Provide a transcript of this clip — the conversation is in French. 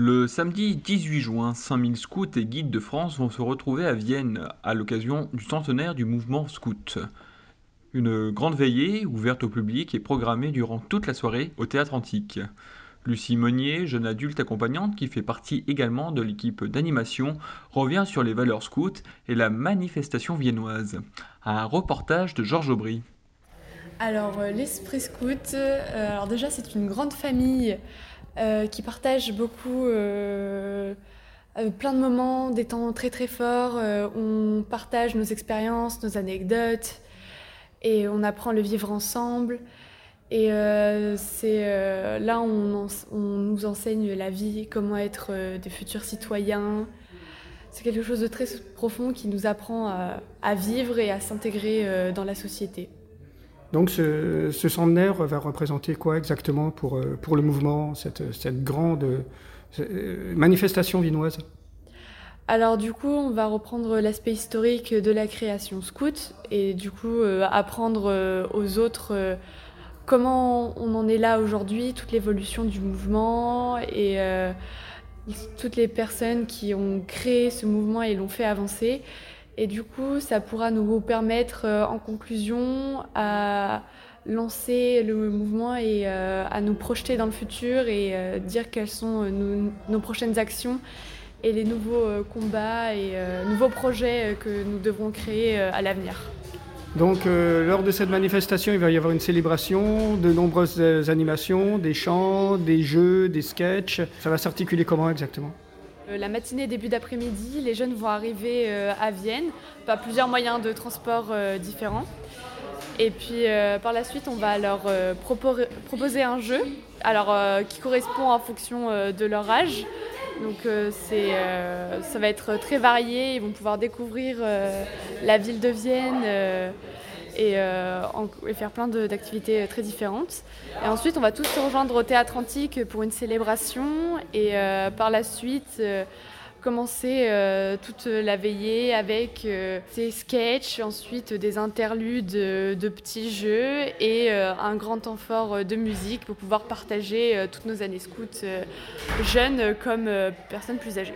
Le samedi 18 juin, 5000 scouts et guides de France vont se retrouver à Vienne à l'occasion du centenaire du mouvement scout. Une grande veillée, ouverte au public, est programmée durant toute la soirée au Théâtre Antique. Lucie Monnier, jeune adulte accompagnante qui fait partie également de l'équipe d'animation, revient sur les valeurs scouts et la manifestation viennoise. Un reportage de Georges Aubry. Alors, euh, l'Esprit Scout, euh, alors déjà, c'est une grande famille qui partage beaucoup, plein de moments, des temps très très forts. on partage nos expériences, nos anecdotes et on apprend à le vivre ensemble. Et c'est là on, on, nous enseigne la vie, comment être des futurs citoyens. C'est quelque chose de très profond qui nous apprend à vivre et à s'intégrer dans la société. Donc ce, centenaire va représenter quoi exactement pour, euh, pour le mouvement, cette, grande euh, manifestation vinoise? Alors du coup, on va reprendre l'aspect historique de la création scout et du coup euh, apprendre aux autres comment on en est là aujourd'hui, toute l'évolution du mouvement et toutes les personnes qui ont créé ce mouvement et l'ont fait avancer. Et du coup, ça pourra nous permettre, euh, en conclusion, à lancer le mouvement et euh, à nous projeter dans le futur et euh, dire quelles sont nos, prochaines actions et les nouveaux combats et nouveaux projets que nous devrons créer à l'avenir. Donc, lors de cette manifestation, il va y avoir une célébration, de nombreuses animations, des chants, des jeux, des sketchs. Ça va s'articuler comment exactement? La matinée, début d'après-midi, les jeunes vont arriver euh, à Vienne par plusieurs moyens de transport euh, différents. Et puis par la suite, on va leur proposer un jeu qui correspond en fonction de leur âge. Donc ça va être très varié, ils vont pouvoir découvrir la ville de Vienne euh, et, faire plein d'activités très différentes. Et ensuite, on va tous se rejoindre au Théâtre Antique pour une célébration et euh, par la suite euh, commencer toute la veillée avec des sketchs, ensuite des interludes de petits jeux et un grand temps fort de musique pour pouvoir partager toutes nos années scouts jeunes comme personnes plus âgées.